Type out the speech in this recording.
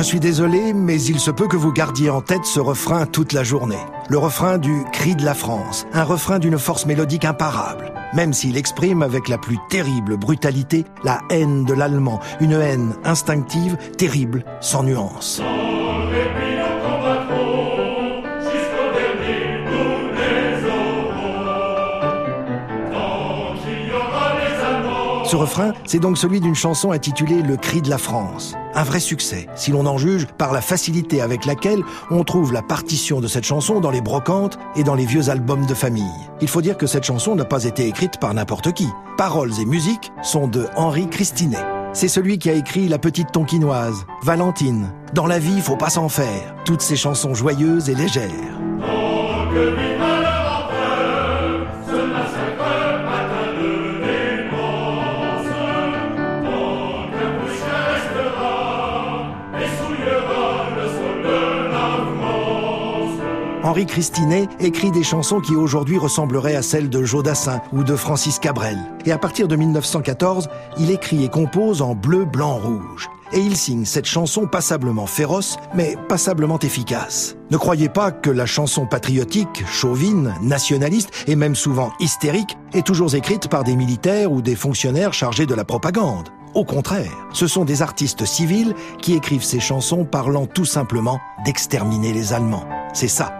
Je suis désolé, mais il se peut que vous gardiez en tête ce refrain toute la journée. Le refrain du Cri de la France, un refrain d'une force mélodique imparable, même s'il exprime avec la plus terrible brutalité la haine de l'allemand, une haine instinctive, terrible, sans nuance. Ce refrain, c'est donc celui d'une chanson intitulée Le cri de la France. Un vrai succès, si l'on en juge par la facilité avec laquelle on trouve la partition de cette chanson dans les brocantes et dans les vieux albums de famille. Il faut dire que cette chanson n'a pas été écrite par n'importe qui. Paroles et musique sont de Henri Christinet. C'est celui qui a écrit La petite tonkinoise, Valentine, Dans la vie, faut pas s'en faire, toutes ces chansons joyeuses et légères. Henri Christinet écrit des chansons qui aujourd'hui ressembleraient à celles de Jodassin ou de Francis Cabrel. Et à partir de 1914, il écrit et compose en bleu, blanc, rouge. Et il signe cette chanson passablement féroce, mais passablement efficace. Ne croyez pas que la chanson patriotique, chauvine, nationaliste et même souvent hystérique est toujours écrite par des militaires ou des fonctionnaires chargés de la propagande. Au contraire, ce sont des artistes civils qui écrivent ces chansons parlant tout simplement d'exterminer les Allemands. C'est ça,